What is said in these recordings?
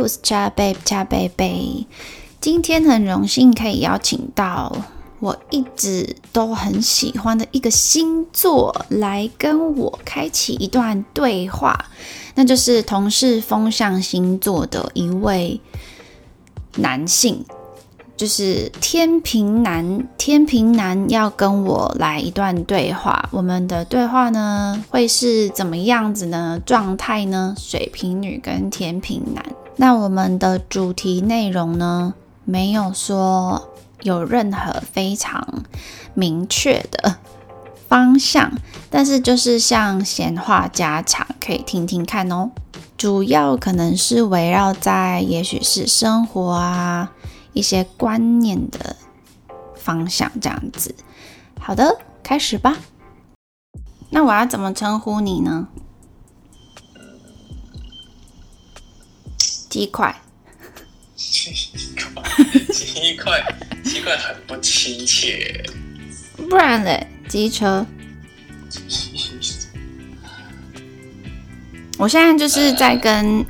我是茶贝茶贝贝。今天很荣幸可以邀请到我一直都很喜欢的一个星座来跟我开启一段对话，那就是同是风象星座的一位男性。就是天平男，天平男要跟我来一段对话。我们的对话呢，会是怎么样子呢？状态呢？水瓶女跟天平男。那我们的主题内容呢，没有说有任何非常明确的方向，但是就是像闲话家常，可以听听看哦。主要可能是围绕在，也许是生活啊。一些观念的方向，这样子。好的，开始吧。那我要怎么称呼你呢？鸡块。鸡块，鸡块，鸡块很不亲切。不然嘞，机车。我现在就是在跟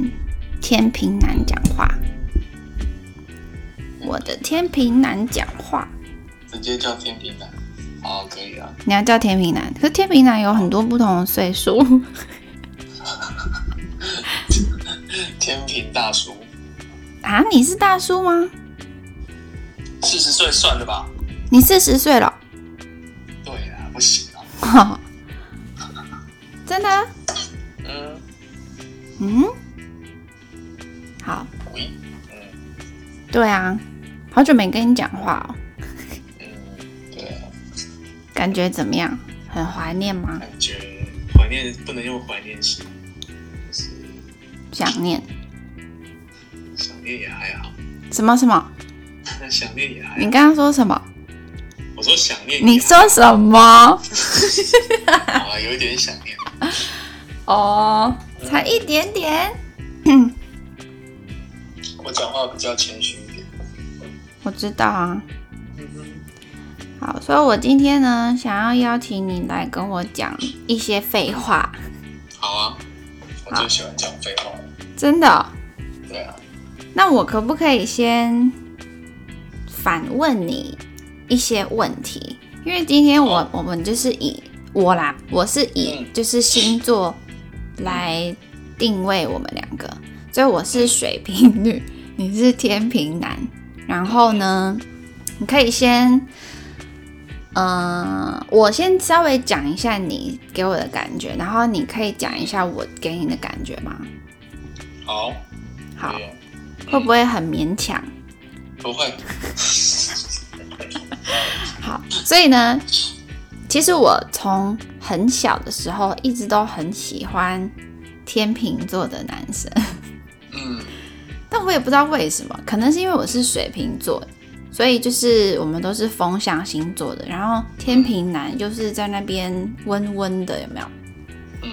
天平男讲话。我的天平男讲话，直接叫天平男，哦，可以啊。你要叫天平男，可是天平男有很多不同的岁数。天平大叔啊？你是大叔吗？四十岁算了吧？你四十岁了？对啊，不行啊。真的？嗯嗯，好。喂，嗯，对啊。好久没跟你讲话哦。嗯，对啊。感觉怎么样？很怀念吗？感觉怀念不能用怀念型，就是想念。想念也还好。什么什么？想念也还好。你刚刚说什么？我说想念。你说什么？啊，有一点想念。哦，才一点点。我讲话比较谦虚一点。我知道啊，好，所以我今天呢，想要邀请你来跟我讲一些废话。好啊，我最喜欢讲废话真的？对啊。那我可不可以先反问你一些问题？因为今天我我们就是以我啦，我是以就是星座来定位我们两个，所以我是水瓶女，你是天平男。然后呢，你可以先，嗯，我先稍微讲一下你给我的感觉，然后你可以讲一下我给你的感觉吗？好，好，会不会很勉强？不会。好，所以呢，其实我从很小的时候一直都很喜欢天秤座的男生。嗯。但我也不知道为什么，可能是因为我是水瓶座，所以就是我们都是风象星座的。然后天平男就是在那边温温的，有没有？嗯，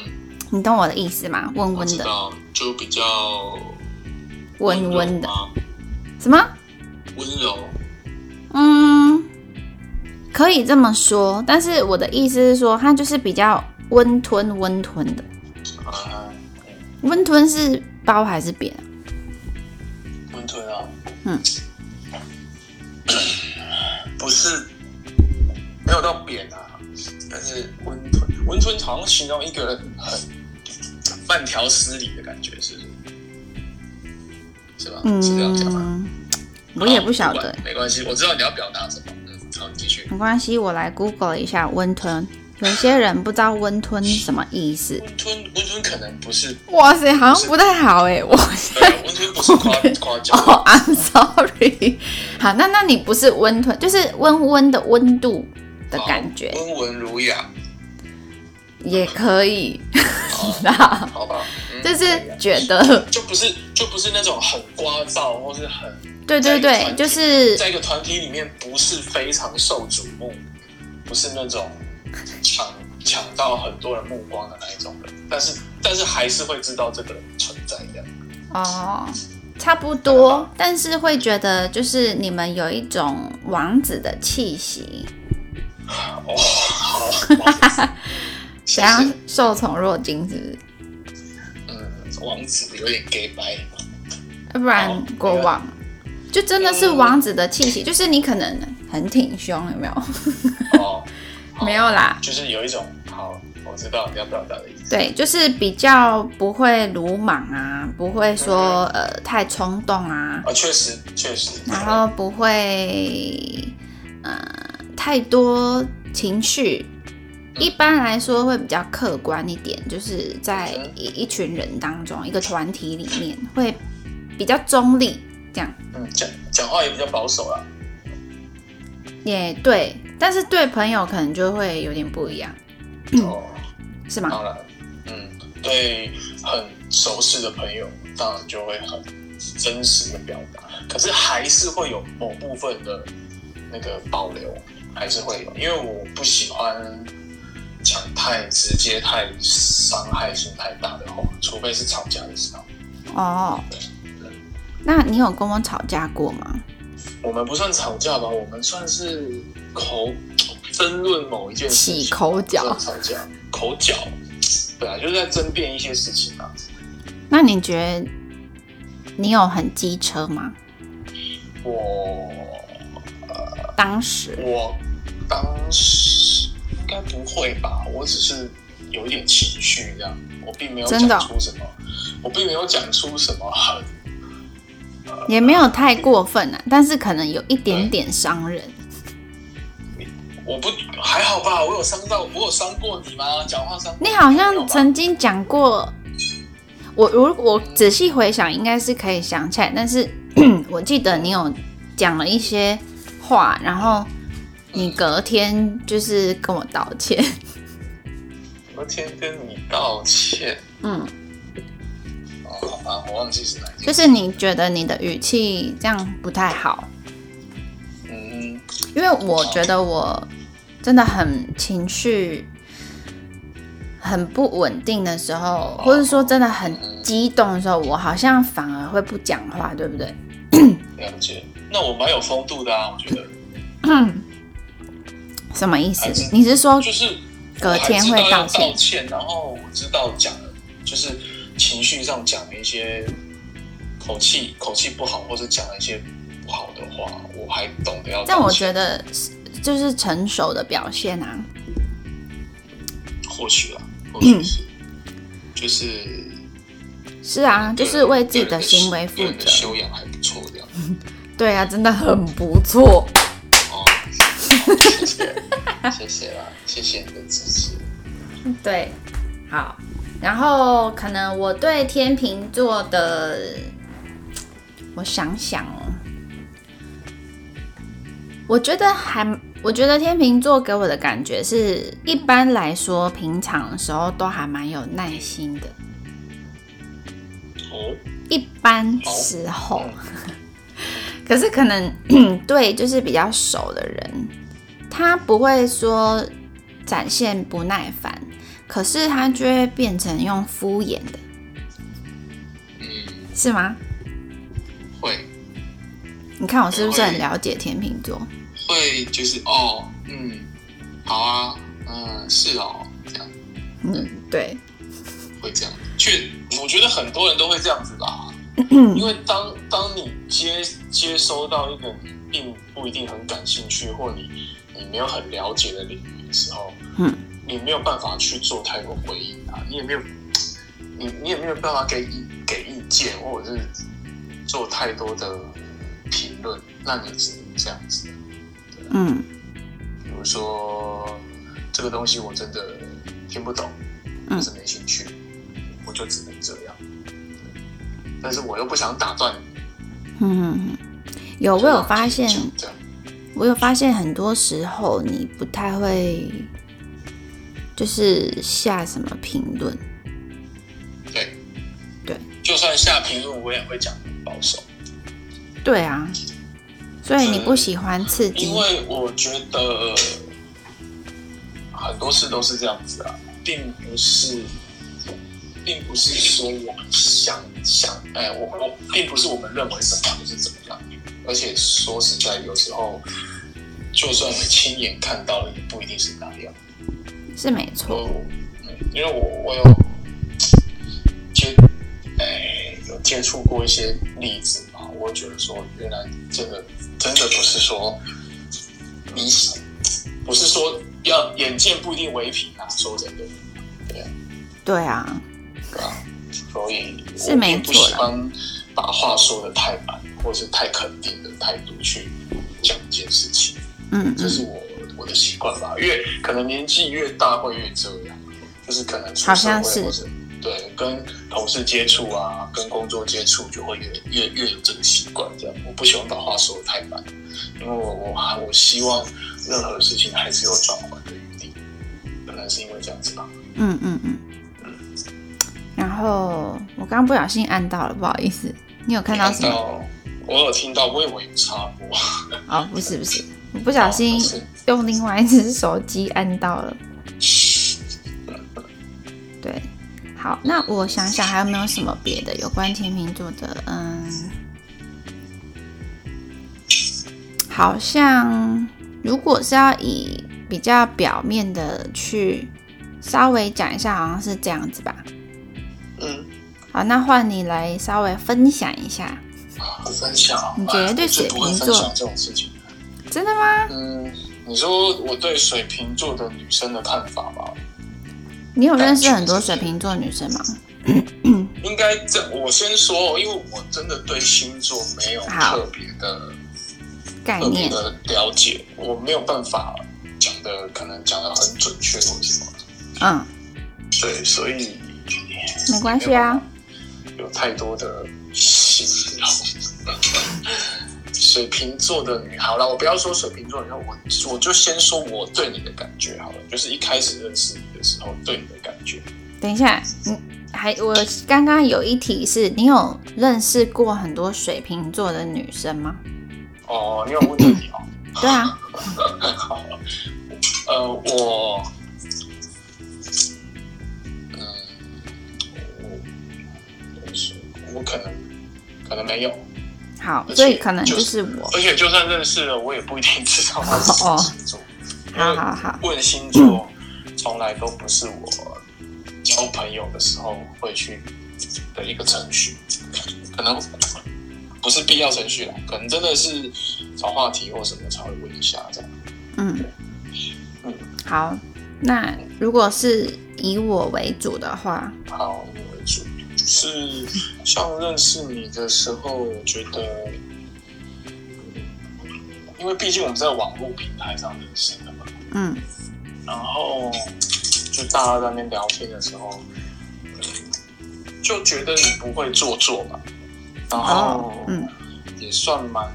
你懂我的意思吗？温温的，就比较温温的。什么？温柔？嗯，可以这么说。但是我的意思是说，它就是比较温吞温吞的。啊，温吞是包还是扁？温吞啊，嗯，不是没有到扁啊，但是温吞温吞好像形容一个人很慢条斯理的感觉，是是吧？是这样讲吗？我也不晓得，没关系，我知道你要表达什么。嗯，好，继续。没关系，我来 Google 一下温吞。有些人不知道温吞什么意思。温吞温吞可能不是。哇塞，好像不太好哎，我。温吞不是夸夸奖。哦，I'm sorry。好，那那你不是温吞，就是温温的温度的感觉。温文儒雅。也可以。那好吧。就是觉得。就不是就不是那种很聒噪或是很。对对对，就是在一个团体里面不是非常受瞩目，不是那种。抢抢到很多人目光的那一种人，但是但是还是会知道这个人存在这样。哦，差不多，但是会觉得就是你们有一种王子的气息。哦，好，怎样受宠若惊是不是？嗯，王子有点 gay 白。要不然国王就真的是王子的气息，就是你可能很挺胸，有没有？哦，没有啦，就是有一种好，我知道你要表达的意思。对，就是比较不会鲁莽啊，不会说呃太冲动啊，啊，确实确实，然后不会呃太多情绪。一般来说会比较客观一点，就是在一一群人当中，一个团体里面会比较中立，这样。嗯，讲讲话也比较保守啦。也对，但是对朋友可能就会有点不一样。哦，是吗？当然，嗯，对很熟识的朋友，当然就会很真实的表达，可是还是会有某部分的那个保留，还是会有，因为我不喜欢。讲太直接、太伤害性太大的话，除非是吵架的时候。哦，那你有跟我吵架过吗？我们不算吵架吧，我们算是口争论某一件事起口角，吵架口角，对啊，就是在争辩一些事情啊。那你觉得你有很机车吗？我当时，我当时。不会吧？我只是有一点情绪这样，我并没有讲出什么，我并没有讲出什么很，也没有太过分啊，但是可能有一点点伤人。我不还好吧？我有伤到，我有伤过你吗？讲话伤？你好像曾经讲过，我如我仔细回想，应该是可以想起来，但是 我记得你有讲了一些话，然后。你隔天就是跟我道歉，隔天跟你道歉，嗯，哦，好吧，我忘记是哪件。就是你觉得你的语气这样不太好，嗯，因为我觉得我真的很情绪很不稳定的时候，或者说真的很激动的时候，我好像反而会不讲话，对不对？了解，那我蛮有风度的啊，我觉得。什么意思？你是说就是隔天会道歉？道歉然后我知道讲了，就是情绪上讲了一些口气口气不好，或者讲了一些不好的话，我还懂得要。但我觉得就是成熟的表现啊。或许啊，或许是，就是是啊，就是为自己的行为负责，修养还不错，这样。对啊，真的很不错。谢谢，谢谢啦，谢谢你的支持。对，好，然后可能我对天秤座的，我想想哦，我觉得还，我觉得天秤座给我的感觉是，一般来说，平常的时候都还蛮有耐心的。哦，一般时候，可是可能 对，就是比较熟的人。他不会说展现不耐烦，可是他就会变成用敷衍的，嗯，是吗？会。你看我是不是很了解天秤座？会，就是哦，嗯，好啊，嗯，是哦，这样。嗯，对。会这样，确，我觉得很多人都会这样子吧，因为当当你接接收到一个你并不一定很感兴趣，或你。你没有很了解的领域的时候，嗯，你没有办法去做太多回应啊，你也没有，你你也没有办法给意给意见，或者是做太多的评论，那你只能这样子，嗯，比如说这个东西我真的听不懂，或是没兴趣，我就只能这样，但是我又不想打断你，嗯，有我有发现。我有发现，很多时候你不太会，就是下什么评论。对，对，就算下评论，我也会讲保守。对啊，所以你不喜欢刺激？因为我觉得很多事都是这样子啊，并不是，并不是说我们想想，哎，我我并不是我们认为什么就是怎么样。而且说实在，有时候就算你亲眼看到了，也不一定是那样。是没错。嗯，因为我我有接，哎，有接接触过一些例子嘛，我觉得说，原来这个真的不是说你不是说要眼见不一定为凭啊，说真的，对对啊，对啊，所以是没不喜欢把话说的太满，或是太肯定的态度去讲一件事情。嗯，这是我我的习惯吧，因为可能年纪越大会越这样，就是可能出社会或者对跟同事接触啊，跟工作接触就会越越越有这个习惯，这样我不喜欢把话说的太满，因为我我我希望任何事情还是有转换的余地，可能是因为这样子吧。嗯嗯嗯嗯。然后我刚刚不小心按到了，不好意思，你有看到什么？我有听到，我以为有插播。哦，不是不是。我不小心用另外一只手机按到了。对，好，那我想想还有没有什么别的有关天秤座的？嗯，好像如果是要以比较表面的去稍微讲一下，好像是这样子吧。嗯，好，那换你来稍微分享一下。分享？你觉得对水瓶座这种事情？真的吗？嗯，你说我对水瓶座的女生的看法吧。你有认识很多水瓶座女生吗？应该这我先说，因为我真的对星座没有特别的概念的了解，我没有办法讲的可能讲的很准确或什么。嗯，对，所以没关系啊，有太多的心聊。水瓶座的女，好了，我不要说水瓶座女，我我就先说我对你的感觉好了，就是一开始认识你的时候对你的感觉。等一下，嗯还我刚刚有一题是你有认识过很多水瓶座的女生吗？哦，你有问这题哦？对啊。好，呃，我，嗯，我我可能可能没有。好，所以可能就是我。而且就算认识了，我也不一定知道他是星座。好好好，问星座从来都不是我交朋友的时候会去的一个程序，可能不是必要程序啦，可能真的是找话题或什么才会问一下这样。嗯嗯，好，那如果是以我为主的话，好。是像认识你的时候，我觉得，因为毕竟我们在网络平台上认识的嘛，嗯，然后就大家在那边聊天的时候，就觉得你不会做作嘛，然后嗯，也算蛮，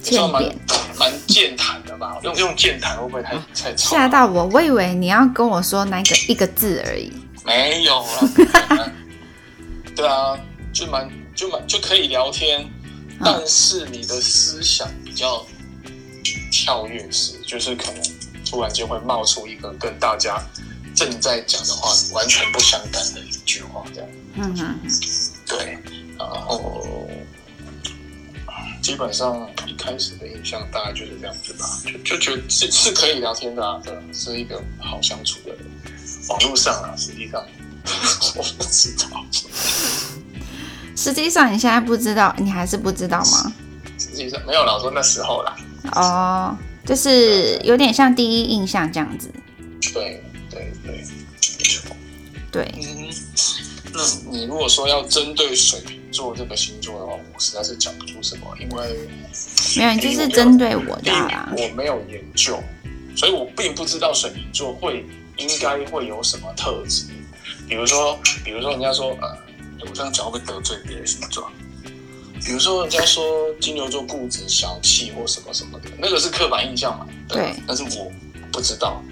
算蛮蛮健谈的吧，用用健谈会不会太太吓到我？我以为你要跟我说那个一个字而已，没有了。对啊，就蛮就蛮就可以聊天，但是你的思想比较跳跃式，就是可能突然间会冒出一个跟大家正在讲的话完全不相干的一句话，这样。嗯嗯对，然后基本上一开始的印象大概就是这样子吧，就就觉得是是可以聊天的，对，是一个好相处的人。网络上啊，实际上。我不知道，实际上你现在不知道，你还是不知道吗？实际上没有了，我说那时候啦。哦，就是有点像第一印象这样子。对对对，没错。对。嗯，那你如果说要针对水瓶座这个星座的话，我实在是讲不出什么，因为没有，你就是针对我的啦。我没有研究，所以我并不知道水瓶座会应该会有什么特质。比如说，比如说，人家说，呃，我这样讲会不会得罪别人么状？比如说，人家说金牛座固执、小气或什么什么的，那个是刻板印象嘛？对。但是我不知道。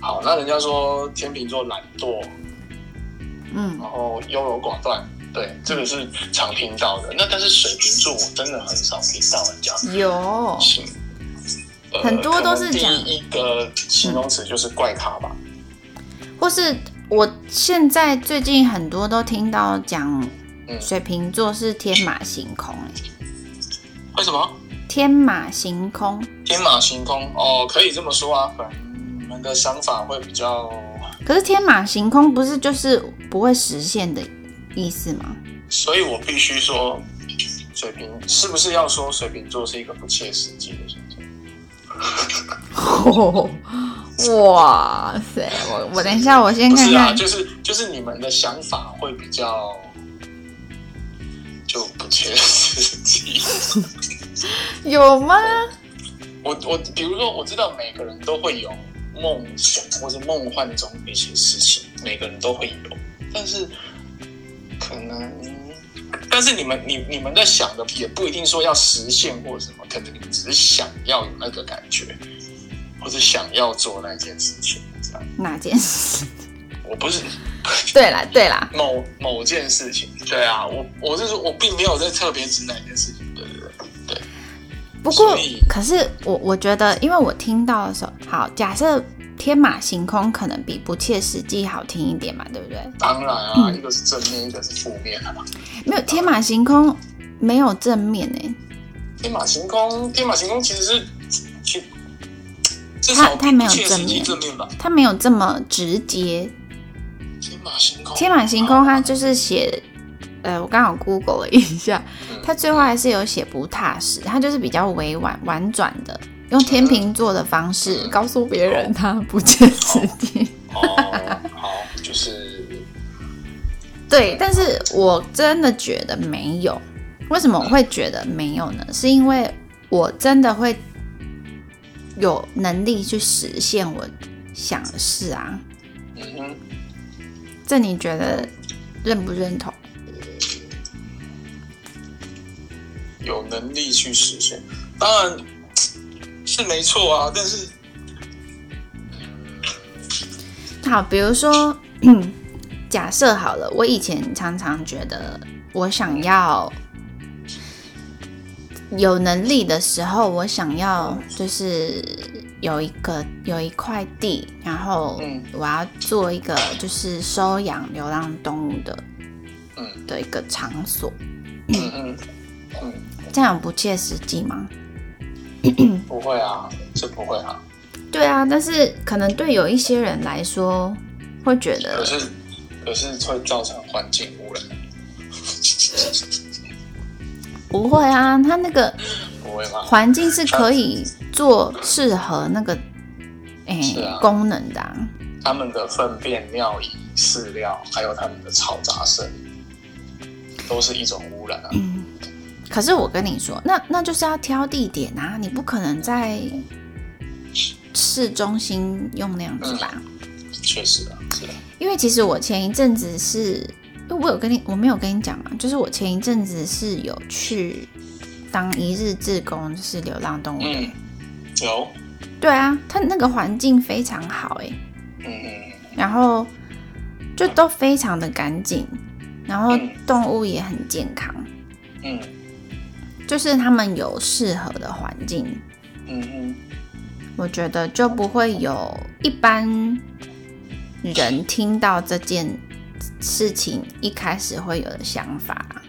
好，那人家说天秤座懒惰，嗯，然后优柔寡断，对，这个是常听到的。那但是水瓶座，我真的很少听到人家有，很多都是讲一个形容词就是怪咖吧，或是。我现在最近很多都听到讲水瓶座是天马行空，为什么？天马行空，天马行空？哦，可以这么说啊，可能你们的想法会比较……可是天马行空不是就是不会实现的意思吗？所以我必须说，水瓶是不是要说水瓶座是一个不切实际的 哇塞！我我等一下，我先看看，就是就是你们的想法会比较就不切实际，有吗？我我比如说，我知道每个人都会有梦想或者梦幻中的一些事情，每个人都会有，但是可能，但是你们你你们在想的也不一定说要实现或什么，可能你们只是想要有那个感觉，或者想要做那件事情，这样哪件事？我不是，对啦对啦，某某件事情，对啊，我我是说我并没有在特别指哪件事情。对对对不过，可是我我觉得，因为我听到的时候，好，假设天马行空可能比不切实际好听一点嘛，对不对？当然啊，一个是正面，一个是负面啊。没有天马行空，没有正面呢。天马行空，天马行空其实是，其他他没有正面，正面吧？他没有这么直接。天马行空，天马行空，他就是写。呃，我刚好 Google 了一下，他最后还是有写不踏实，他就是比较委婉婉转的，用天秤座的方式告诉别人他不切实际。哦，好，就是 对，但是我真的觉得没有。为什么我会觉得没有呢？是因为我真的会有能力去实现我想的事啊。嗯哼，这你觉得认不认同？有能力去实现，当然是没错啊。但是，好，比如说，假设好了，我以前常常觉得，我想要有能力的时候，我想要就是有一个有一块地，然后我要做一个就是收养流浪动物的，嗯，的一个场所，嗯嗯嗯。这样不切实际吗？不会啊，是不会啊。对啊，但是可能对有一些人来说，会觉得可是可是会造成环境污染。不会啊，他那个 不会吗？环境是可以做适合那个哎功能的。他们的粪便、尿液、饲料，还有他们的嘈杂声，都是一种污染啊。可是我跟你说，那那就是要挑地点啊，你不可能在市中心用那样子吧？确实啊，是因为其实我前一阵子是，因为我有跟你，我没有跟你讲嘛，就是我前一阵子是有去当一日志工，就是流浪动物。嗯，有。对啊，它那个环境非常好哎。嗯嗯。然后就都非常的干净，然后动物也很健康。嗯。就是他们有适合的环境，嗯嗯，我觉得就不会有一般人听到这件事情一开始会有的想法，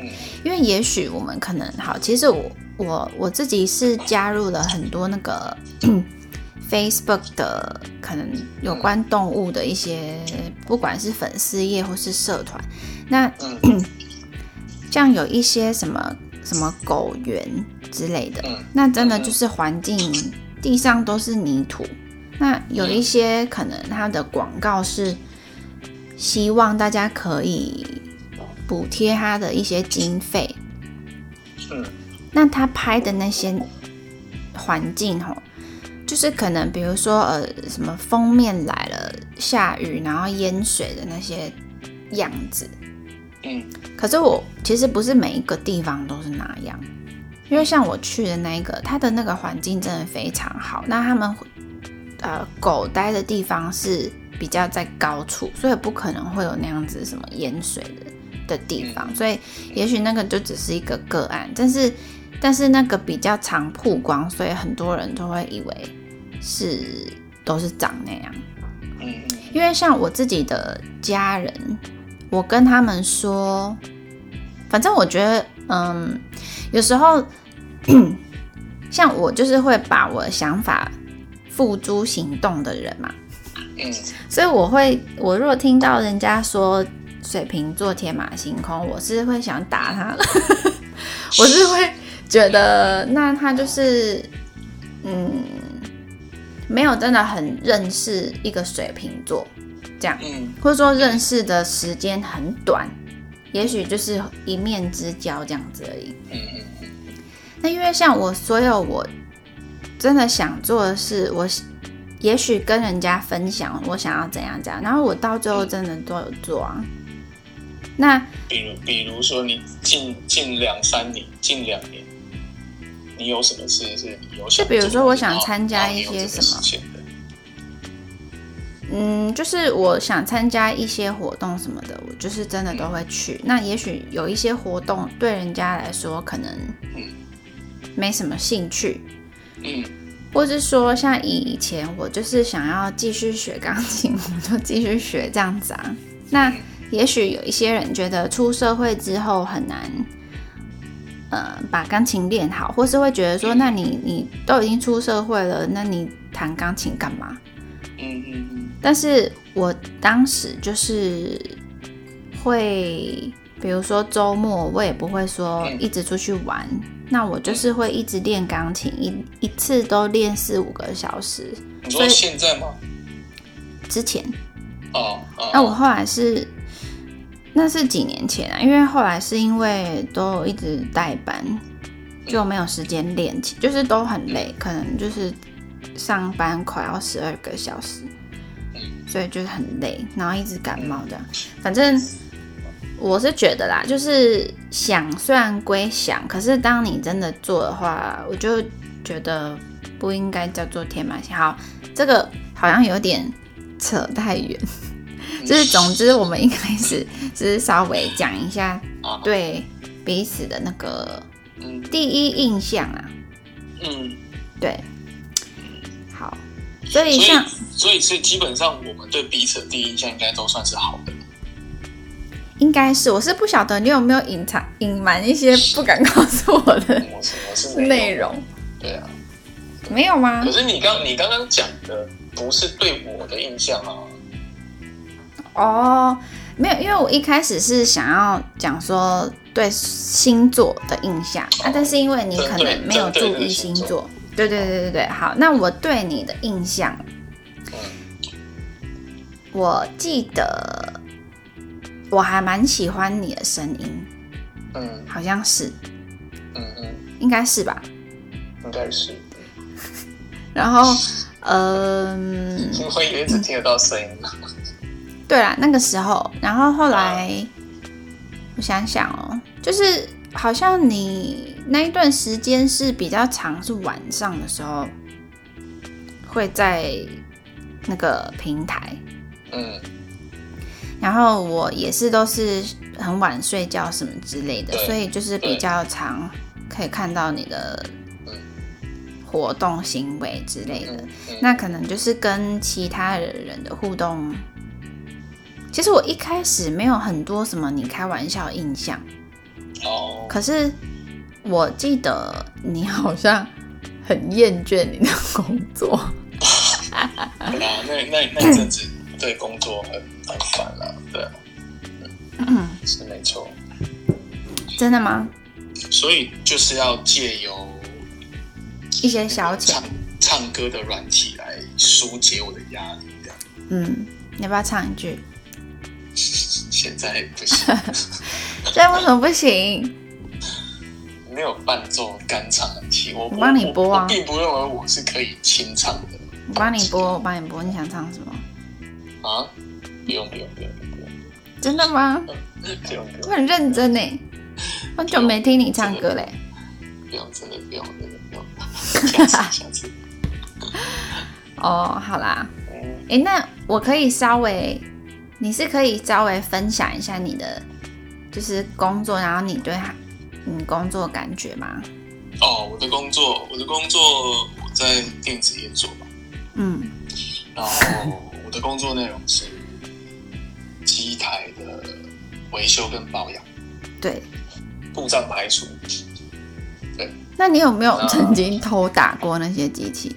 嗯，因为也许我们可能好，其实我我我自己是加入了很多那个 Facebook 的可能有关动物的一些，不管是粉丝页或是社团，那 像有一些什么。什么狗园之类的，那真的就是环境地上都是泥土。那有一些可能它的广告是希望大家可以补贴他的一些经费。嗯，那他拍的那些环境哦，就是可能比如说呃什么封面来了下雨然后淹水的那些样子。嗯，可是我其实不是每一个地方都是那样，因为像我去的那个，它的那个环境真的非常好。那他们呃狗待的地方是比较在高处，所以不可能会有那样子什么淹水的的地方。所以也许那个就只是一个个案，但是但是那个比较常曝光，所以很多人都会以为是都是长那样。嗯，因为像我自己的家人。我跟他们说，反正我觉得，嗯，有时候 像我就是会把我的想法付诸行动的人嘛，嗯，所以我会，我如果听到人家说水瓶座天马行空，我是会想打他。了。我是会觉得，那他就是嗯，没有真的很认识一个水瓶座这样，嗯或者说认识的时间很短，也许就是一面之交这样子而已。嗯嗯嗯那因为像我所有我真的想做的事，我也许跟人家分享我想要怎样怎样，然后我到最后真的都有做啊。那比如比如说你近近两三年、近两年，你有什么事是你有想做的？就比如说我想参加一些什么嗯，就是我想参加一些活动什么的，我就是真的都会去。那也许有一些活动对人家来说可能没什么兴趣，嗯或是说像以前我就是想要继续学钢琴，我就继续学这样子啊。那也许有一些人觉得出社会之后很难，呃，把钢琴练好，或是会觉得说，那你你都已经出社会了，那你弹钢琴干嘛？嗯嗯嗯。但是我当时就是会，比如说周末我也不会说嗯。一直出去玩，那我就是会一直练钢琴，一一次都练四五个小时。你说所以现在吗？之前，哦哦，那我后来是，那是几年前啊，因为后来是因为都一直代班，就没有时间练琴，就是都很累，可能就是上班快要十二个小时，所以就是很累，然后一直感冒这样。反正我是觉得啦，就是想虽然归想，可是当你真的做的话，我就觉得不应该叫做天马行空。好，这个好像有点扯太远。就是总之，我们一开始只是稍微讲一下啊对彼此的那个嗯第一印象啊，嗯，对，好，所以像所以所以基本上我们对彼此的第一印象应该都算是好的。应该是，我是不晓得你有没有隐藏隐瞒一些不敢告诉我的内容，对啊，没有吗可？是你刚你刚刚讲的不是对我的印象啊。哦，没有，因为我一开始是想要讲说对星座的印象啊，但是因为你可能没有注意星座，对对对对对，好，那我对你的印象，我记得我还蛮喜欢你的声音，嗯好像是，嗯嗯，应该是吧？应该是，然后，嗯、因为一直听得到声音嘛。对啦，那个时候，然后后来我想想哦，就是好像你那一段时间是比较长，是晚上的时候会在那个平台，嗯然后我也是都是很晚睡觉什么之类的，所以就是比较常可以看到你的嗯活动行为之类的。那可能就是跟其他的人的互动。其实我一开始没有很多什么你开玩笑的印象，哦，可是我记得你好像很厌倦你的工作。对啊，那那那阵子对工作很很烦了，对啊，嗯，是没错。真的吗？所以就是要借由一些消遣唱。唱歌的软体来疏解我的压力，这样。嗯，你要不要唱一句？现在不行，这为什么不行？没有伴奏干唱的器，我我帮你播啊并不认为我是可以清唱的我帮你播，我帮你播。你想唱什么？啊！不用不用不用不用真的吗？不用不我用很认真呢，很久没听你唱歌嘞。不用，真的不用真的不用，下次下次。哦，好啦，嗯，诶，那我可以稍微，你是可以稍微分享一下你的就是工作，然后你对他你工作感觉吗？哦，我的工作，我的工作我在电子业做嘛，嗯然后我的工作内容是机台的维修跟保养，对。故障排除。对那你有没有曾经偷打过那些机器？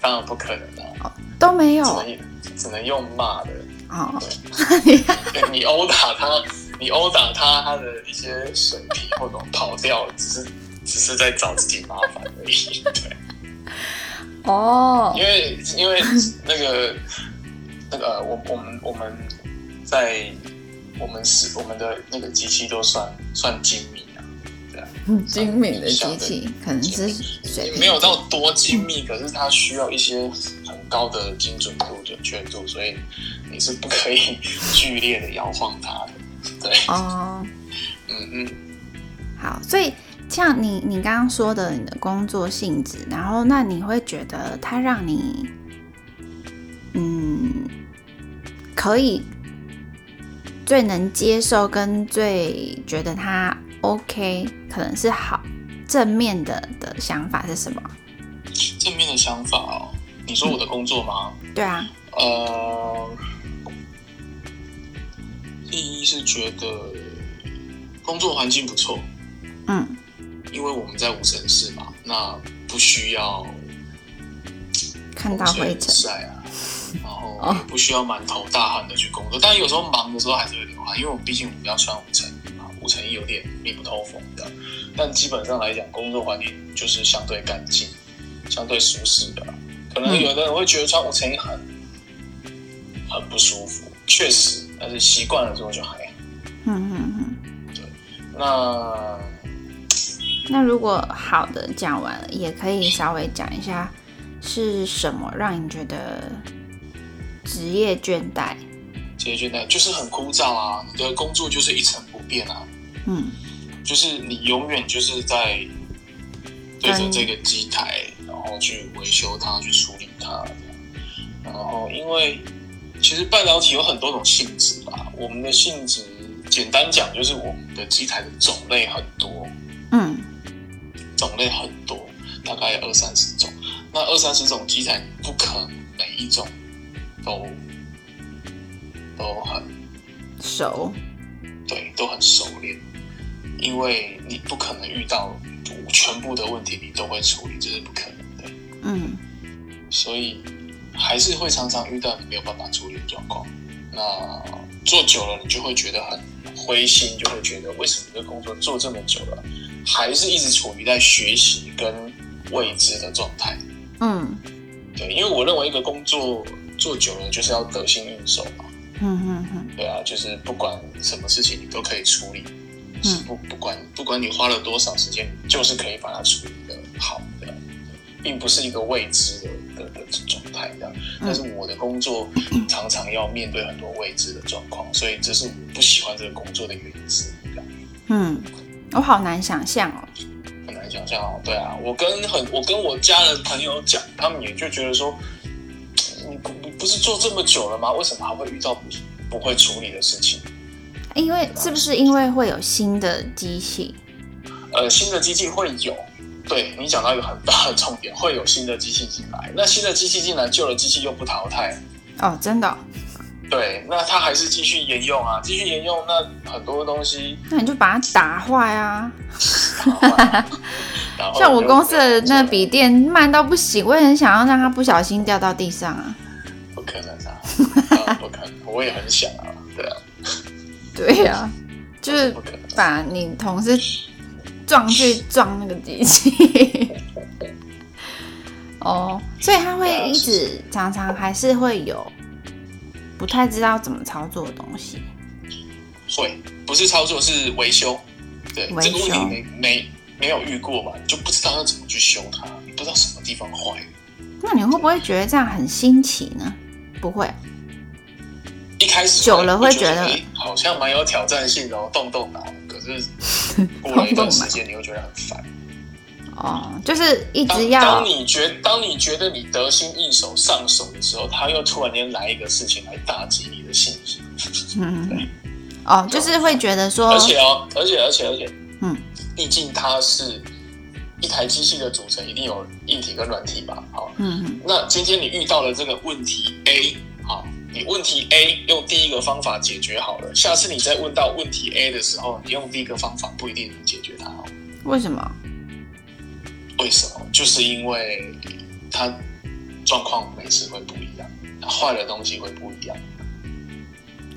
当然不可能啊，都没有只能只能用骂的。哦，对，你殴打他，你殴打他，他的一些水平或者跑掉，只是只是在找自己麻烦而已。对，哦，因为因为那个那个我我们我们在我们是我们的那个机器都算算精密啊，对啊，精密的机器可能是水没有到多精密，可是它需要一些很高的精准度、准确度，所以你是不可以 剧烈的摇晃它的。对，哦。嗯嗯，好，所以像你你刚刚说的你的工作性质，然后那你会觉得它让你，嗯，可以最能接受跟最觉得它 OK，可能是好正面的的想法是什么？正面的想法哦。你说我的工作吗？对啊，呃，第一是觉得工作环境不错，嗯因为我们在五城市嘛，那不需要看到灰尘，晒啊，然后也不需要满头大汗的去工作。但有时候忙的时候还是会流汗，因为我们毕竟我们要穿五层衣嘛，无尘衣有点密不透风的。但基本上来讲，工作环境就是相对干净、相对舒适的。可能有的人会觉得穿五层衣很很不舒服，确实，但是习惯了之后就还好。嗯嗯嗯。那 那如果好的讲完了，也可以稍微讲一下是什么让你觉得职业倦怠？职业倦怠就是很枯燥啊，你的工作就是一成不变啊，嗯就是你永远就是在对着这个机台，然后去维修它，去处理它。然后因为其实半导体有很多种性质吧，我们的性质简单讲就是我们的机台的种类很多，嗯种类很多，大概有二三十种。那二三十种机台，不可能每一种都都很熟，对，都很熟练，因为你不可能遇到全部的问题你都会处理，这是不可能的。嗯所以还是会常常遇到你没有办法处理的状况。那做久了，你就会觉得很灰心，就会觉得为什么这个工作做这么久了，还是一直处于在学习跟未知的状态。嗯对，因为我认为一个工作做久了就是要得心应手嘛。嗯嗯嗯对啊，就是不管什么事情你都可以处理，嗯是不不管不管你花了多少时间，就是可以把它处理的好的，并不是一个未知的的的状态这样。但是我的工作常常要面对很多未知的状况，所以这是我不喜欢这个工作的原因之一啊。嗯，我好难想象哦。很难想象哦，对啊，我跟很我跟我家人朋友讲，他们也就觉得说，你不你不是做这么久了吗？为什么还会遇到不不会处理的事情？因为是不是因为会有新的机器？呃，新的机器会有，对你讲到一个很大的重点，会有新的机器进来。那新的机器进来，旧的机器又不淘汰，哦，真的哦、对，那它还是继续沿用啊，继续沿用。那很多东西，那你就把它打坏啊。像我公司的那笔电慢到不行，我也很想要让它不小心掉到地上啊。不可能啊，啊 不可能，我也很想啊，对啊，对呀、就是。把你同事撞去撞那个机器。哦，所以他会一直常常还是会有不太知道怎么操作的东西。会不是操作是维修，对这个问题没没没有遇过嘛，你就不知道要怎么去修它，你不知道什么地方坏。那你会不会觉得这样很新奇呢？不会，一开始久了会觉得好像蛮有挑战性的哦，动动脑。可是 过了一段时间，你会觉得很烦。哦，就是一直要当你觉当你觉得你得心应手上手的时候，他又突然间来一个事情来打击你的信心。嗯，对哦，就是会觉得说而，且哦，而且而且而且，嗯，毕竟它是一台机器的组成，一定有硬体跟软体吧？好，嗯那今天你遇到了这个问题 A，好，你问题 A 用第一个方法解决好了，下次你再问到问题 A 的时候，你用第一个方法不一定能解决它哦。为什么？为什么？就是因为它状况每次会不一样，它坏的东西会不一样。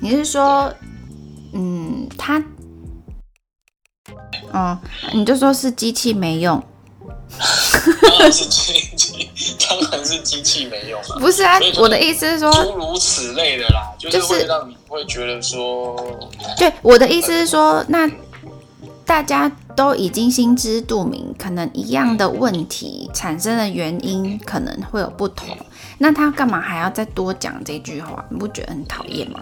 你是说，嗯，它，哦，你就说是机器没用，当然是机器，当然是机器没用啊。不是啊我的意思是说，诸如此类的啦，就是会让你会觉得说，对，我的意思是说，那大家都已经心知肚明，可能一样的问题产生的原因可能会有不同，那他干嘛还要再多讲这句话？你不觉得很讨厌吗？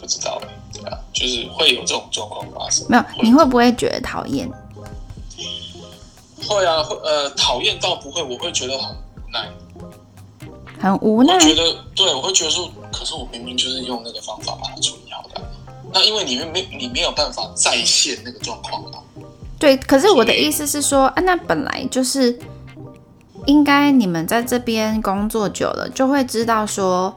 不知道哎、对啊，就是会有这种状况发生。没有，你会不会觉得讨厌？会啊，会呃，讨厌到不会，我会觉得很无奈。很无奈我，觉得，对我会觉得说，可是我明明就是用那个方法把它处理好的啊。那因为你没你没有办法再现那个状况嘛。对。可是我的意思是说，啊，那本来就是应该你们在这边工作久了，就会知道说，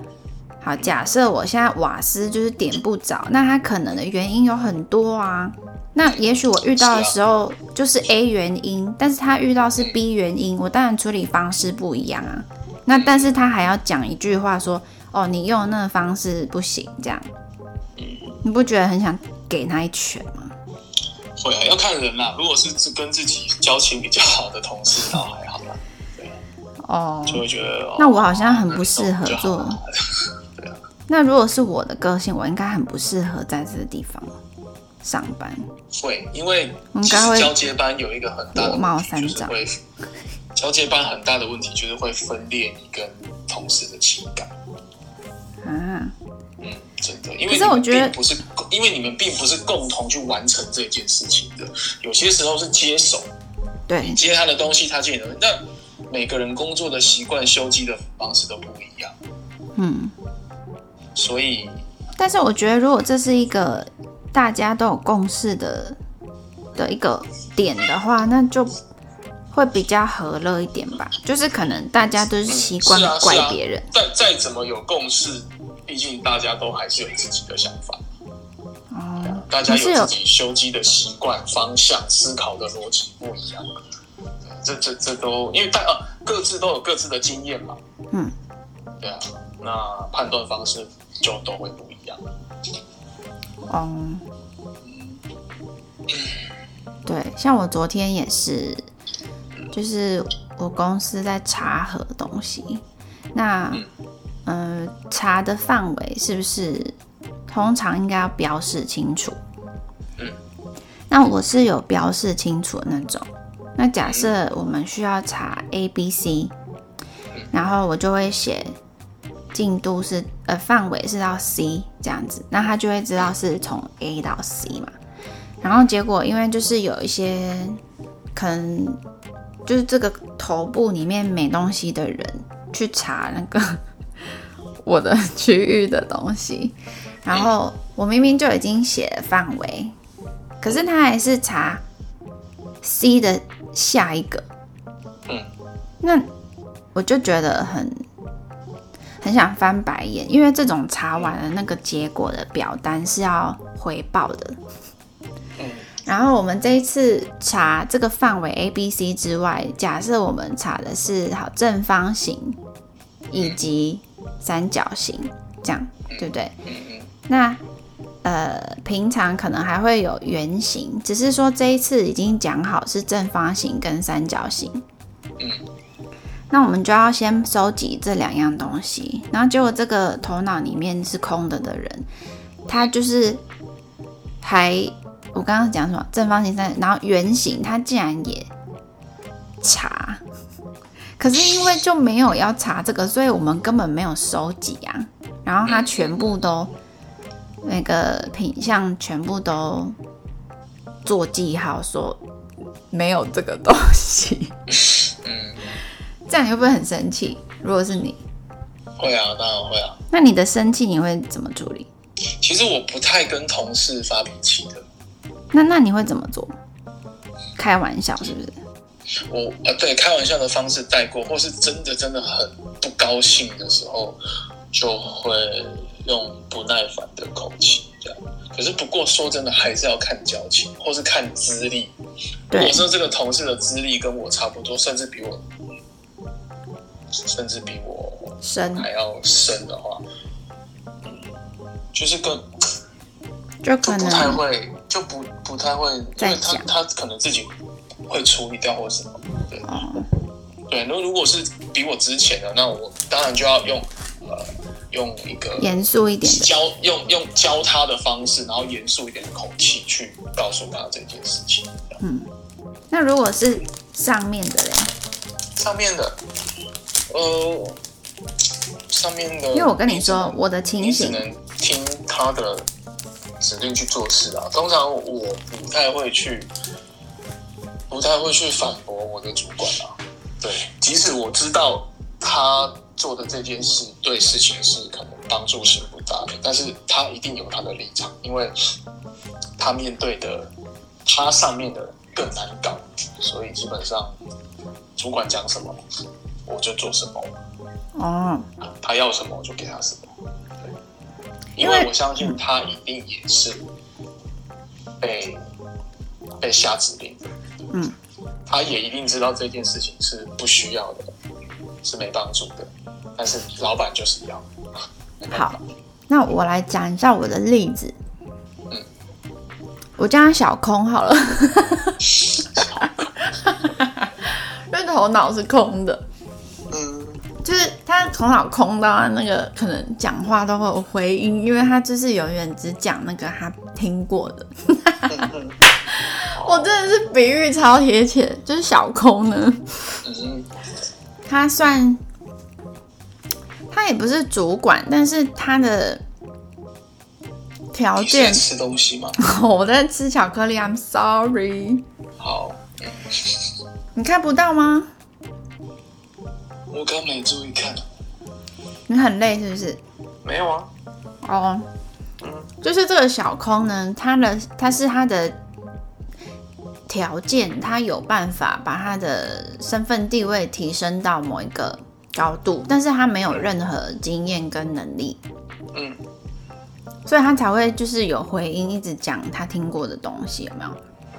好，假设我现在瓦斯就是点不着，那它可能的原因有很多啊。那也许我遇到的时候就是 A 原因，但是他遇到是 B 原因，我当然处理方式不一样啊。那但是他还要讲一句话说，哦，你用那个方式不行，这样，你不觉得很想给他一拳吗？会啊，要看人啦。如果是自跟自己交情比较好的同事，倒还好啦，哦，就会觉得。哦那我好像很不适合做。那如果是我的个性，我应该很不适合在这个地方上班。会，因为交接班有一个很大的就是会交接班很大的问题就是会分裂你跟同事的情感。啊，嗯，真的，因为你们是我觉得不是，因为你们并不是共同去完成这件事情的，有些时候是接手，对你，接他的东西，他接你的东西。那每个人工作的习惯、修机的方式都不一样，嗯。所以但是我觉得，如果这是一个大家都有共识的的一个点的话，那就会比较和乐一点吧。就是可能大家都是习惯怪别人，再再怎么有共识，毕竟大家都还是有自己的想法，哦。大家有有自己修机的习惯、方向、思考的逻辑不一样。这这这都因为大呃各自都有各自的经验嘛，嗯，对啊，那判断方式就都会不一样。哦，对，像我昨天也是，就是我公司在查核东西，那呃查的范围是不是通常应该要标示清楚？嗯，那我是有标示清楚的那种。那假设我们需要查 A、B、C，然后我就会写进度是呃范围是到 C 这样子，那他就会知道是从 A 到 C 嘛。然后结果因为就是有一些可能就是这个头部里面没东西的人去查那个 我的区域的东西，然后我明明就已经写了范围，可是他还是查 C 的下一个，嗯，那我就觉得很很想翻白眼，因为这种查完了那个结果的表单是要回报的。嗯然后我们这一次查这个范围 A、B、C 之外，假设我们查的是好正方形以及三角形，这样对不对？那呃，平常可能还会有圆形，只是说这一次已经讲好是正方形跟三角形。那我们就要先收集这两样东西，然后结果这个头脑里面是空的的人，他就是还我刚刚讲什么？正方形三，然后圆形他竟然也查，可是因为就没有要查这个，所以我们根本没有收集啊，然后他全部都那个品相全部都做记号，说没有这个东西。嗯，这样你会不会很生气？如果是你，会啊，当然会啊。那你的生气你会怎么处理？其实我不太跟同事发脾气的，那那你会怎么做？开玩笑是不是？我啊对开玩笑的方式带过，或是真的真的很不高兴的时候，就会用不耐烦的口气这样。可是不过说真的，还是要看交情，或是看资历。如对果说这个同事的资历跟我差不多，甚至比我，甚至比我深。还要深的话，嗯就是更就可就不太会，就不不太会，因为他他可能自己会处理掉或什么，对。哦，对。那如果是比我之前的，那我当然就要用呃用一个严肃一点的，教用用教他的方式，然后严肃一点的口气去告诉他这件事情。嗯。那如果是上面的嘞，上面的，呃，上面的，因为我跟你说我的情你只，能听他的指令去做事啊。通常我不太会去，不太会去反驳我的主管啊。对，即使我知道他做的这件事对事情是可能帮助性不大的，但是他一定有他的立场，因为他面对的他上面的更难搞，所以基本上主管讲什么我就做什么。哦，他要什么我就给他什么。对，因因为为我相信他一定也是被被下指令的，嗯，他也一定知道这件事情是不需要的，是没帮助的，但是老板就是要。好，那我来讲一下我的例子。嗯我叫他小空好了，因为头脑是空的，嗯就是他头脑空到他那个可能讲话都会有回音，因为他就是永远只讲那个他听过的。我真的是比喻超贴切，就是小空呢，嗯他算他也不是主管，但是他的条件，吃东西吗？我在吃巧克力，I'm sorry，好，嗯你看不到吗？我刚没注意看，你很累是不是？没有啊。哦，嗯就是这个小空呢，他的他是他的条件，他有办法把他的身份地位提升到某一个高度，但是他没有任何经验跟能力，嗯所以他才会就是有回音，一直讲他听过的东西，有没有？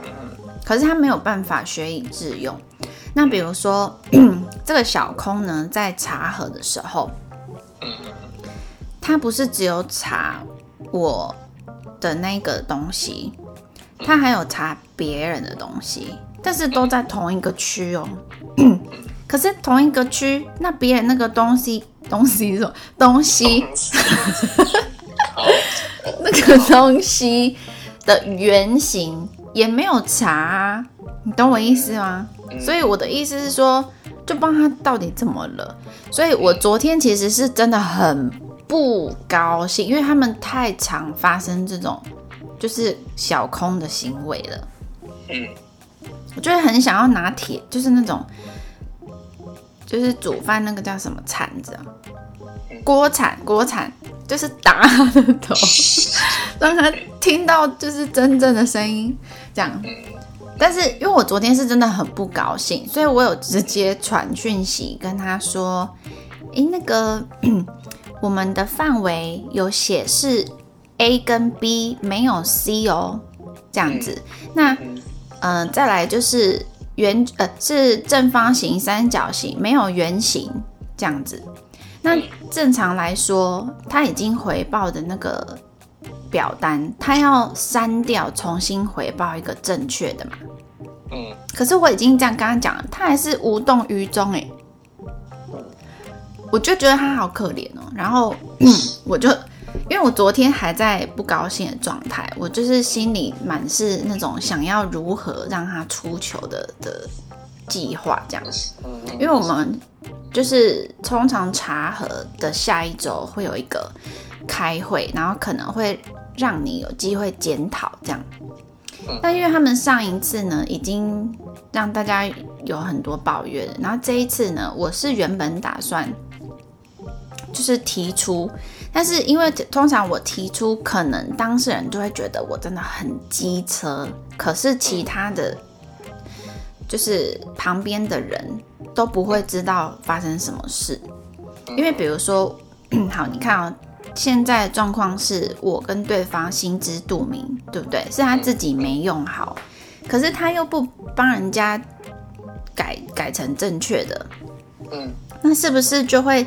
嗯可是他没有办法学以致用。那比如说，这个小空呢，在查核的时候，嗯他不是只有查我的那个东西，他还有查别人的东西，但是都在同一个区哦。可是同一个区，那别人那个东西东西是什么东西？好，那个东西的原型也没有查啊，你懂我意思吗？所以我的意思是说，就帮他到底怎么了？所以我昨天其实是真的很不高兴，因为他们太常发生这种就是小空的行为了。嗯我就会很想要拿铁，就是那种，就是煮饭那个叫什么铲子啊，锅铲，锅铲，就是打他的头，让他听到就是真正的声音，这样。但是因为我昨天是真的很不高兴，所以我有直接传讯息跟他说，诶，那个 我们的范围有写是 A 跟 B，没有 C 哦，这样子。那嗯嗯，再来就是圆呃是正方形、三角形，没有圆形这样子。那正常来说，他已经回报的那个表单，他要删掉，重新回报一个正确的嘛。嗯可是我已经这样跟他讲了，他还是无动于衷哎，我就觉得他好可怜哦。然后、嗯、我就因为我昨天还在不高兴的状态，我就是心里满是那种想要如何让他出糗的的计划这样。嗯因为我们就是通常查核的下一周会有一个开会，然后可能会让你有机会检讨这样。但因为他们上一次呢，已经让大家有很多抱怨了，然后这一次呢，我是原本打算就是提出，但是因为通常我提出，可能当事人就会觉得我真的很机车，可是其他的就是旁边的人都不会知道发生什么事，因为比如说，好，你看哦，现在的状况是我跟对方心知肚明，对不对？是他自己没用好，可是他又不帮人家改改成正确的，嗯那是不是就会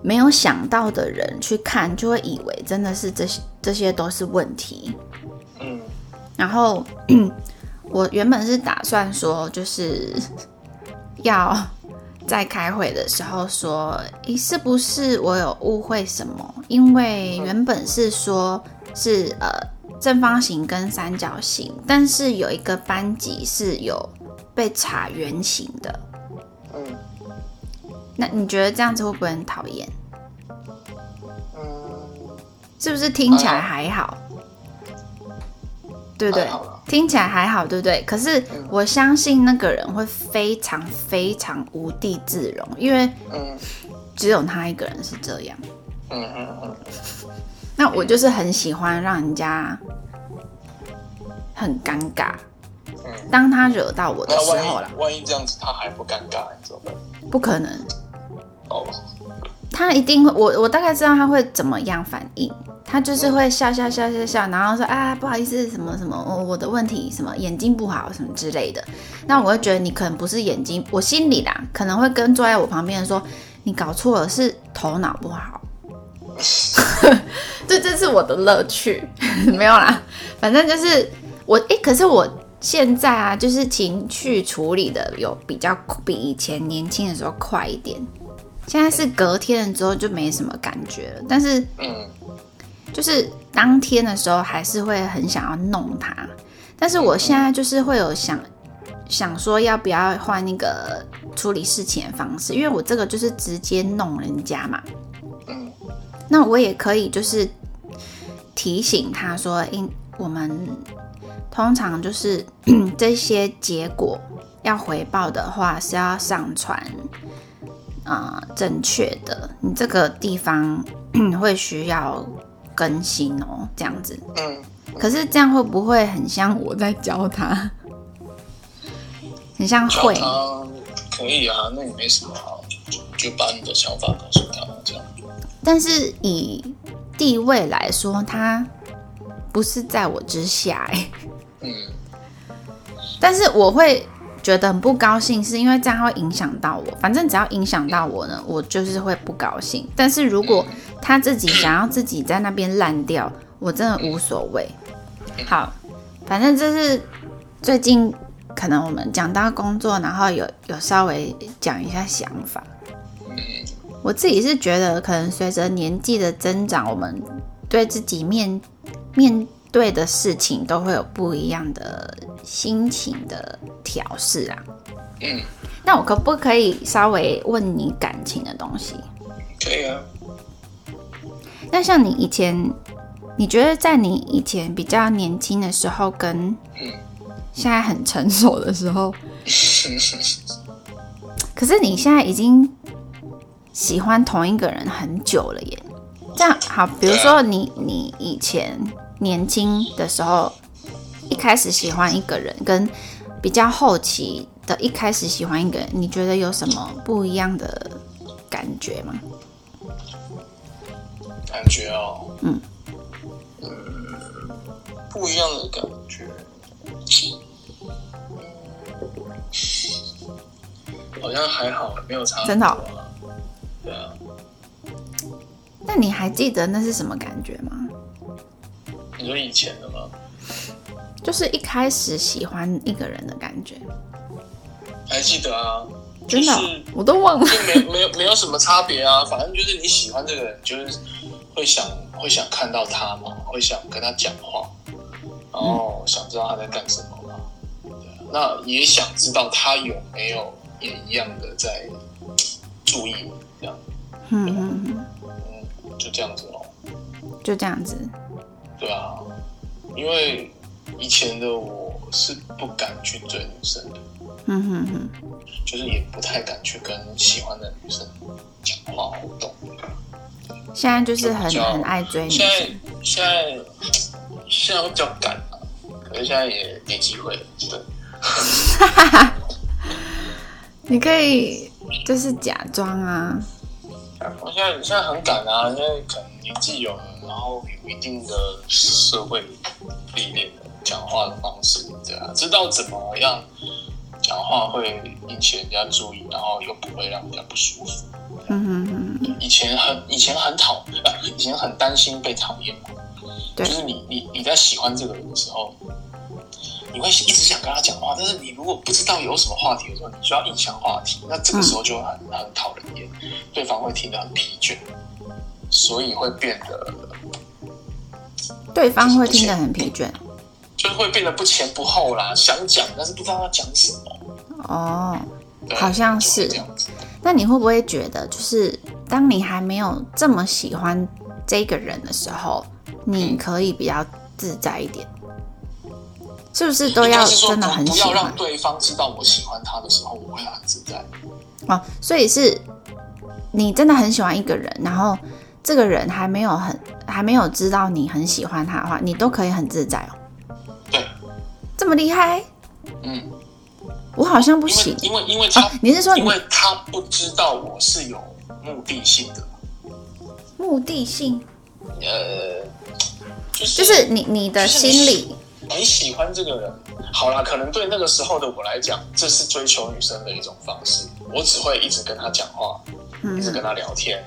没有想到的人去看，就会以为真的是这些这些都是问题。嗯然后我原本是打算说，就是要在开会的时候说，咦，是不是我有误会什么？因为原本是说是呃正方形跟三角形，但是有一个班级是有被查圆形的。嗯那你觉得这样子会不会很讨厌？嗯，是不是听起来还好？对不对？听起来还好，对不对？可是我相信那个人会非常非常无地自容，因为嗯只有他一个人是这样。嗯嗯嗯，那我就是很喜欢让人家很尴尬。嗯当他惹到我的时候啦一，万一这样子他还不尴尬，你怎么办？不可能，哦，他一定会，我我大概知道他会怎么样反应。他就是会笑笑笑笑笑，然后说啊不好意思什么什么，我、我的问题什么眼睛不好什么之类的。那我会觉得你可能不是眼睛，我心里啦可能会跟坐在我旁边说你搞错了，是头脑不好。这这是我的乐趣，没有啦，反正就是我诶，可是我现在啊，就是情绪处理的有比较比以前年轻的时候快一点。现在是隔天了之后就没什么感觉了，但是嗯就是当天的时候还是会很想要弄他，但是我现在就是会有想想说要不要换那个处理事情的方式，因为我这个就是直接弄人家嘛，嗯那我也可以就是提醒他说，因我们通常就是 这些结果要回报的话是要上传。啊、正确的，你这个地方 会需要更新哦，这样子。嗯，可是这样会不会很像我在教他？很像教会，他可以啊，那你没什么好，就就把你的想法告诉他，这样。但是以地位来说，他不是在我之下哎、嗯但是我会觉得很不高兴，是因为这样会影响到我。反正只要影响到我呢，我就是会不高兴。但是如果他自己想要自己在那边烂掉，我真的无所谓。好，反正这是最近可能我们讲到工作，然后有有稍微讲一下想法。我自己是觉得，可能随着年纪的增长，我们对自己面面对的事情都会有不一样的心情的调试啊。嗯，那我可不可以稍微问你感情的东西？可以啊。那像你以前，你觉得在你以前比较年轻的时候，跟现在很成熟的时候，可是你现在已经喜欢同一个人很久了耶。这样好，比如说你你以前年轻的时候，一开始喜欢一个人，跟比较后期的一开始喜欢一个人，你觉得有什么不一样的感觉吗？感觉哦，嗯嗯，不一样的感觉，好像还好，没有差啊。真的哦对啊，那你还记得那是什么感觉吗？你说以前？就是一开始喜欢一个人的感觉，还记得啊，真的哦、就是我都忘了。没没有没有什么差别啊，反正就是你喜欢这个人，就是会想会想看到他嘛，会想跟他讲话，然后想知道他在干什么嘛，对啊，那也想知道他有没有也一样的在注意我，这样，嗯嗯嗯，嗯，就这样子咯。就这样子。对啊，因为以前的我是不敢去追女生的，嗯哼哼，就是也不太敢去跟喜欢的女生讲话互动。现在就是很就很爱追女生现在生。现在现在会比较敢啊，可是现在也没机会了。对，你可以就是假装啊，我现在现在很敢啊，现在可能年纪有了，然后有一定的社会历练的讲话的方式，对啊，知道怎么样讲话会引起人家注意，然后又不会让人家不舒服。嗯哼哼，以前很以前很讨啊，以前很担心被讨厌嘛。对，就是你你你在喜欢这个人的时候，你会一直想跟他讲话，但是你如果不知道有什么话题的时候，你需要影响话题，那这个时候就很很讨人厌，对方会听得很疲倦，所以会变得，对方会听得很疲倦，就是会变得不前不后啦，想讲但是不知道要讲什么。哦，好像是这样子。那你会不会觉得，就是当你还没有这么喜欢这个人的时候，你可以比较自在一点？是不是都要真的很喜欢？不要让对方知道我喜欢他的时候，我会很自在。哦，所以是你真的很喜欢一个人，然后这个人还没有很还没有知道你很喜欢他的话，你都可以很自在哦。对，这么厉害？嗯。我好像不行，因为因为他，你是说因为他不知道我是有目的性的，目的性，呃，就是就是你你的心里，你喜欢这个人，好啦，可能对那个时候的我来讲，这是追求女生的一种方式，我只会一直跟他讲话，一直跟他聊天。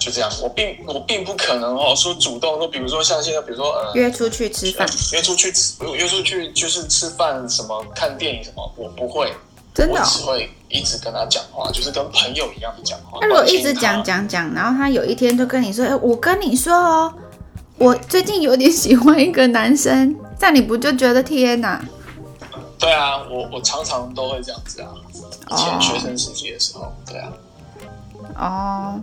就这样，我并我并不可能哦，说主动说，比如说像现在，比如说呃，约出去吃饭，约出去吃，约出去就是吃饭什么，看电影什么，我不会，真的，只会一直跟他讲话，就是跟朋友一样的讲话。那如果一直讲讲讲，然后他有一天就跟你说，哎，我跟你说哦，我最近有点喜欢一个男生，这样你不就觉得天哪？对啊，我我常常都会这样子啊，以前学生时期的时候，对啊。哦，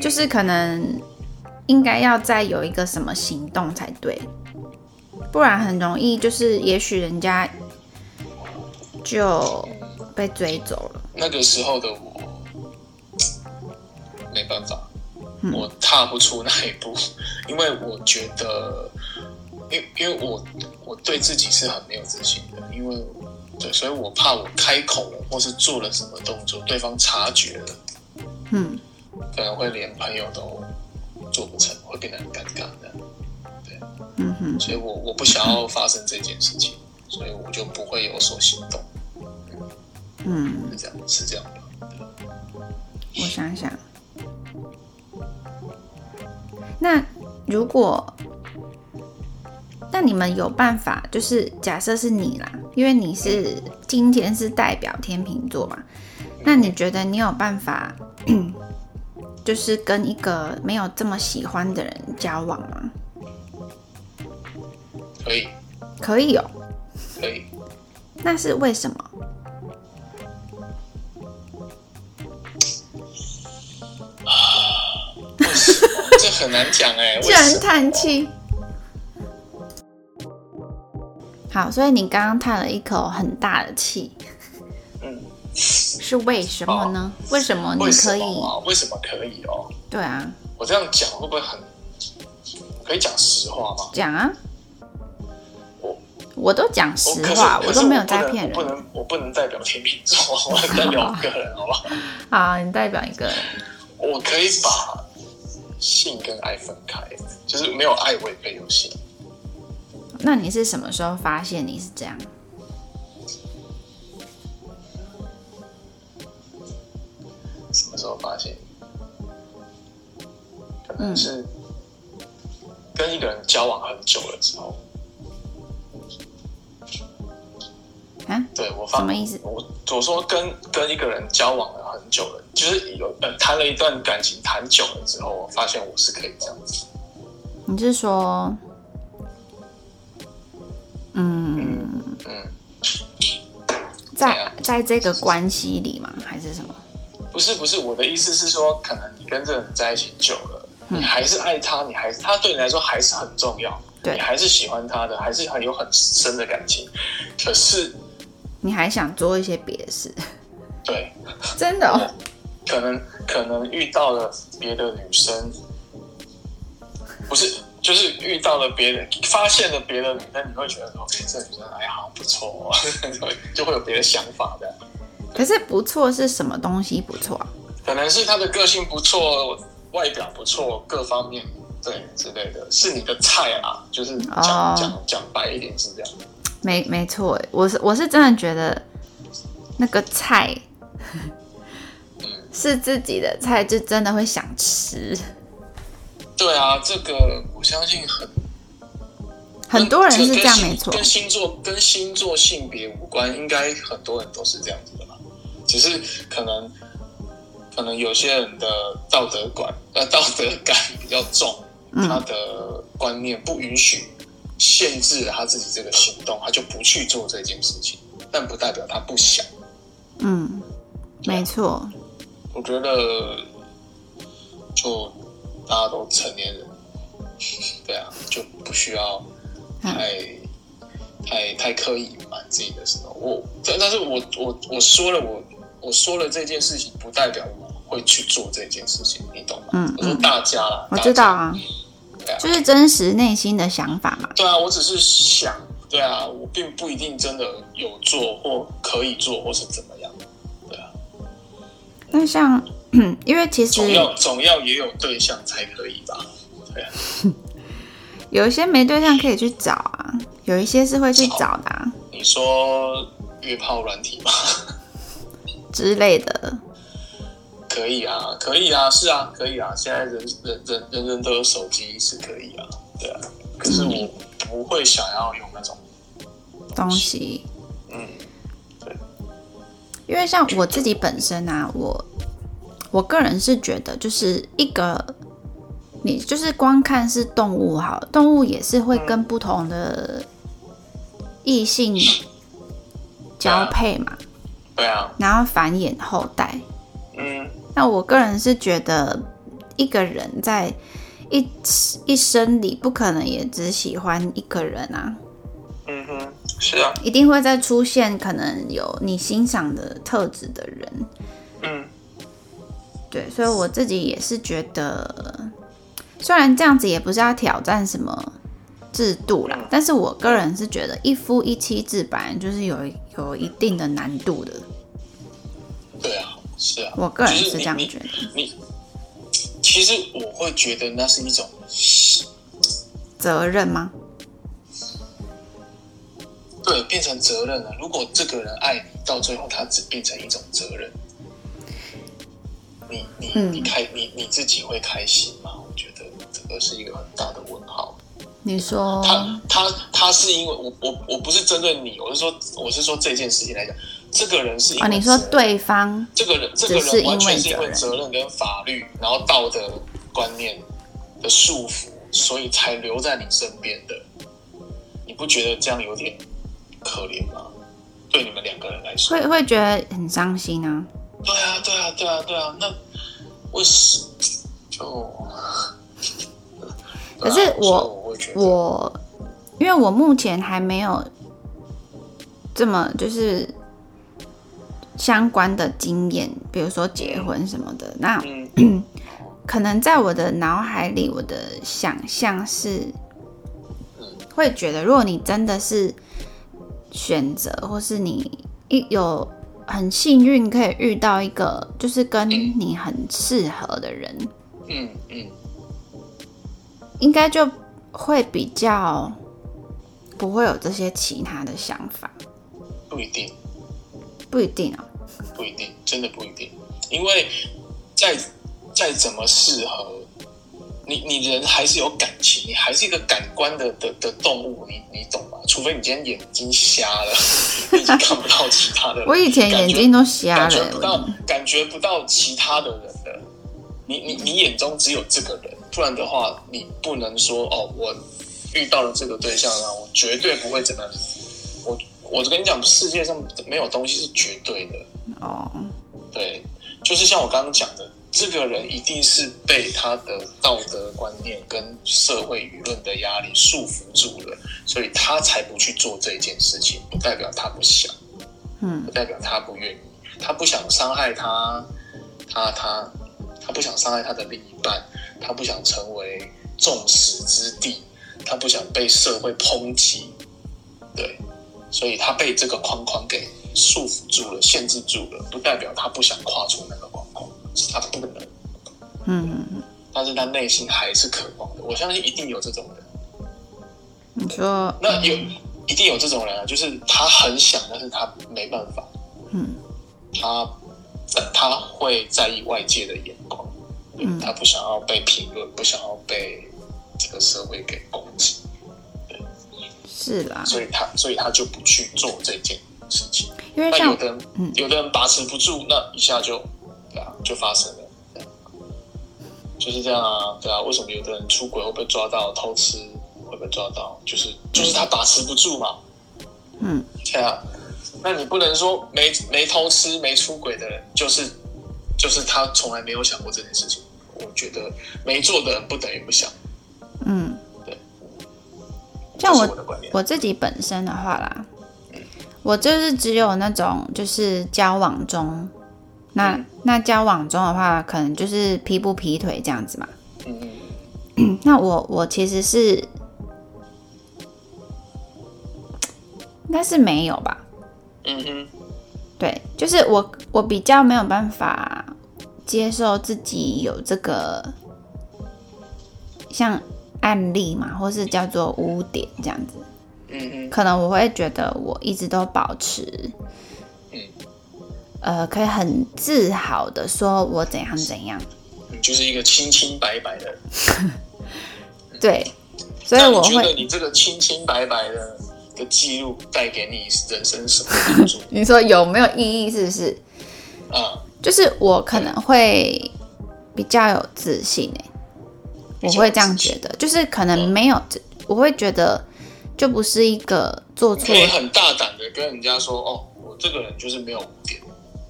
就是可能应该要再有一个什么行动才对，不然很容易就是也许人家就被追走了。那个时候的我没办法，我踏不出那一步，因为我觉得，因因为我我对自己是很没有自信的，因为对，所以我怕我开口了或是做了什么动作，对方察觉了。嗯，可能会连朋友都做不成，会变得很尴尬的。对，嗯哼，所以我我不想要发生这件事情，所以我就不会有所行动。嗯，是这样，是这样的。我想想，那如果，那你们有办法，就是假设是你啦，因为你是今天是代表天秤座嘛，那你觉得你有办法？就是跟一个没有这么喜欢的人交往吗？可以，可以哦，可以。那是为什么？啊，这很难讲 哎。居然叹气。好，所以你刚刚叹了一口很大的气。是为什么呢？为什么你可以？为什么可以哦？对啊，我这样讲会不会很？可以讲实话吗？讲啊！我我都讲实话，我都没有在骗人。不能，我不能代表天秤座，我代表 一个人，好不好？好，你代表一个人。我可以把性跟爱分开，就是没有爱我也可以有性。那你是什么时候发现你是这样？什么时候发现？可能是跟一个人交往很久了之后。啊？对我发什么意思？我我说跟跟一个人交往了很久了，就是有呃谈了一段感情谈久了之后，我发现我是可以这样子。你是说，嗯嗯，在在这个关系里吗？还是什么？不是不是，我的意思是说，可能你跟这个人在一起久了，你还是爱他，你还是他对你来说还是很重要，你还是喜欢他的，还是很有很深的感情。可是你还想做一些别的事？对，真的，可能可能遇到了别的女生，不是，就是遇到了别人，发现了别的女生，你会觉得说，哎，这女生哎好不错，就会有别的想法的。可是不错是什么东西不错？可能是他的个性不错，外表不错，各方面对之类的，是你的菜啊。就是讲讲讲白一点是这样。没没错，我是我是真的觉得那个菜，是自己的菜，就真的会想吃。对啊，这个我相信很很多人是这样，没错。跟星座跟星座性别无关，应该很多人都是这样子的吧？只是可能可能有些人的道德观呃道德感比较重，他的观念不允许限制了他自己这个行动，他就不去做这件事情，但不代表他不想。嗯，没错。我觉得就。大家都成年人，对啊，就不需要太太太刻意隐瞒自己的时候。我，但是我我我说了，我我说了这件事情，不代表我会去做这件事情，你懂吗？嗯，我说大家啦，我知道啊，对啊，就是真实内心的想法嘛。对啊，我只是想，对啊，我并不一定真的有做或可以做或是怎么样，对啊。那像。因为其实总要总要也有对象才可以吧？对啊，有一些没对象可以去找啊，有一些是会去找的。你说约炮软体吗？之类的？可以啊，可以啊，是啊，可以啊。现在人人人人人都有手机，是可以啊，对啊。可是我不会想要用那种东西。嗯，对。因为像我自己本身啊，我。我个人是觉得，就是一个你就是光看是动物好，动物也是会跟不同的异性交配嘛，对啊，然后繁衍后代。嗯，那我个人是觉得，一个人在一一生里不可能也只喜欢一个人啊。嗯哼，是啊，一定会再出现可能有你欣赏的特质的人。嗯。对，所以我自己也是觉得，虽然这样子也不是要挑战什么制度啦，但是我个人是觉得一夫一妻制本来就是有有一定的难度的。对啊，是啊，我个人是这样觉得。你其实我会觉得那是一种责任吗？对，变成责任了。如果这个人爱你，到最后他只变成一种责任。你你你开你你自己会开心吗？我觉得这个是一个很大的问号。你说他他他是因为我我我不是针对你，我是说我是说这件事情来讲，这个人是啊，你说对方这个人这个人完全是因为责任跟法律，然后道德观念的束缚，所以才留在你身边的。你不觉得这样有点可怜吗？对你们两个人来说，会会觉得很伤心啊。对啊，对啊，对啊，对啊，那为什就？可是我我，因为我目前还没有这么就是相关的经验，比如说结婚什么的。那 可能在我的脑海里，我的想象是，会觉得，如果你真的是选择，或是你一有。很幸运可以遇到一个就是跟你很适合的人，嗯嗯，应该就会比较不会有这些其他的想法。不一定，不一定啊，不一定，真的不一定，因为再再怎么适合。你你人还是有感情，你还是一个感官的的的动物，你你懂吗？除非你今天眼睛瞎了，你已经看不到其他的。我以前眼睛都瞎了，感觉不到感觉不到其他的人的。你你你眼中只有这个人，不然的话，你不能说哦，我遇到了这个对象啊，我绝对不会怎么样。我我跟你讲，世界上没有东西是绝对的哦。对，就是像我刚刚讲的。这个人一定是被他的道德观念跟社会舆论的压力束缚住了，所以他才不去做这件事情。不代表他不想，嗯，不代表他不愿意，他不想伤害他，他他他不想伤害他的另一半，他不想成为众矢之的，他不想被社会抨击，对，所以他被这个框框给束缚住了，限制住了，不代表他不想跨出那个框框。是他不能，嗯，但是他内心还是渴望的。我相信一定有这种人。你说，那有一定有这种人啊，就是他很想，但是他没办法。嗯，他他会在意外界的眼光，嗯，他不想要被评论，不想要被这个社会给攻击，对，是啦，所以他所以他就不去做这件事情。因为那有的人，有的人把持不住，那一下就对啊，就发生了，就是这样啊，对啊。为什么有的人出轨会被抓到偷吃会被抓到？就是就是他把持不住嘛，嗯，对啊。那你不能说没没偷吃没出轨的人，就是就是他从来没有想过这件事情。我觉得没做的人不等于不想，嗯，对。像我我自己本身的话啦。我就是只有那种，就是交往中，那那交往中的话，可能就是劈不劈腿这样子嘛。嗯 那我我其实是，应该是没有吧。嗯哼。对，就是我我比较没有办法接受自己有这个像案例嘛，或是叫做污点这样子。嗯嗯，可能我会觉得我一直都保持，嗯，呃，可以很自豪的说我怎样怎样，你就是一个清清白白的，对，所以我会觉得你这个清清白白的的记录带给你人生什么 帮助？你说有没有意义？是不是？啊，就是我可能会比较有自信诶，我会这样觉得，就是可能没有，我会觉得。就不是一个做错，可以很大胆的跟人家说哦，我这个人就是没有污点，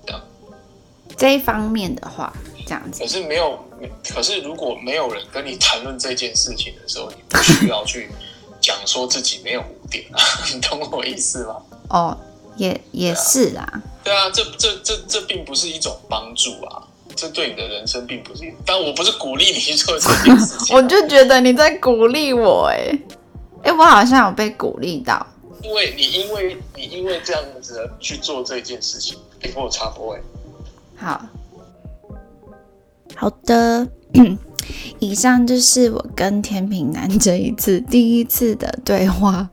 这样。这一方面的话，这样子。可是没有，可是如果没有人跟你谈论这件事情的时候，你不需要去讲说自己没有污点啊，你懂我意思吗？哦，也也是啦。对啊，这这这这并不是一种帮助啊，这对你的人生并不是。但我不是鼓励你去做这件事情，我就觉得你在鼓励我哎。哎，我好像有被鼓励到，因为你因为你因为这样子去做这件事情，给我插播哎。好好的，以上就是我跟天平男这一次第一次的对话，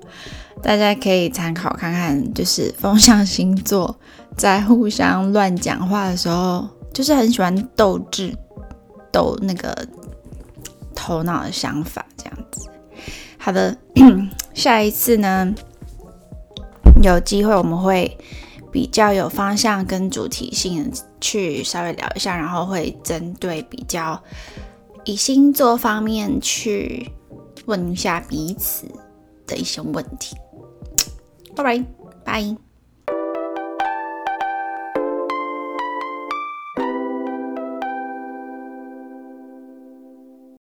大家可以参考看看，就是风象星座在互相乱讲话的时候，就是很喜欢斗智斗那个头脑的想法这样子。好的，下一次呢，有机会我们会比较有方向跟主题性去稍微聊一下，然后会针对比较以星座方面去问一下彼此的一些问题。拜拜，拜。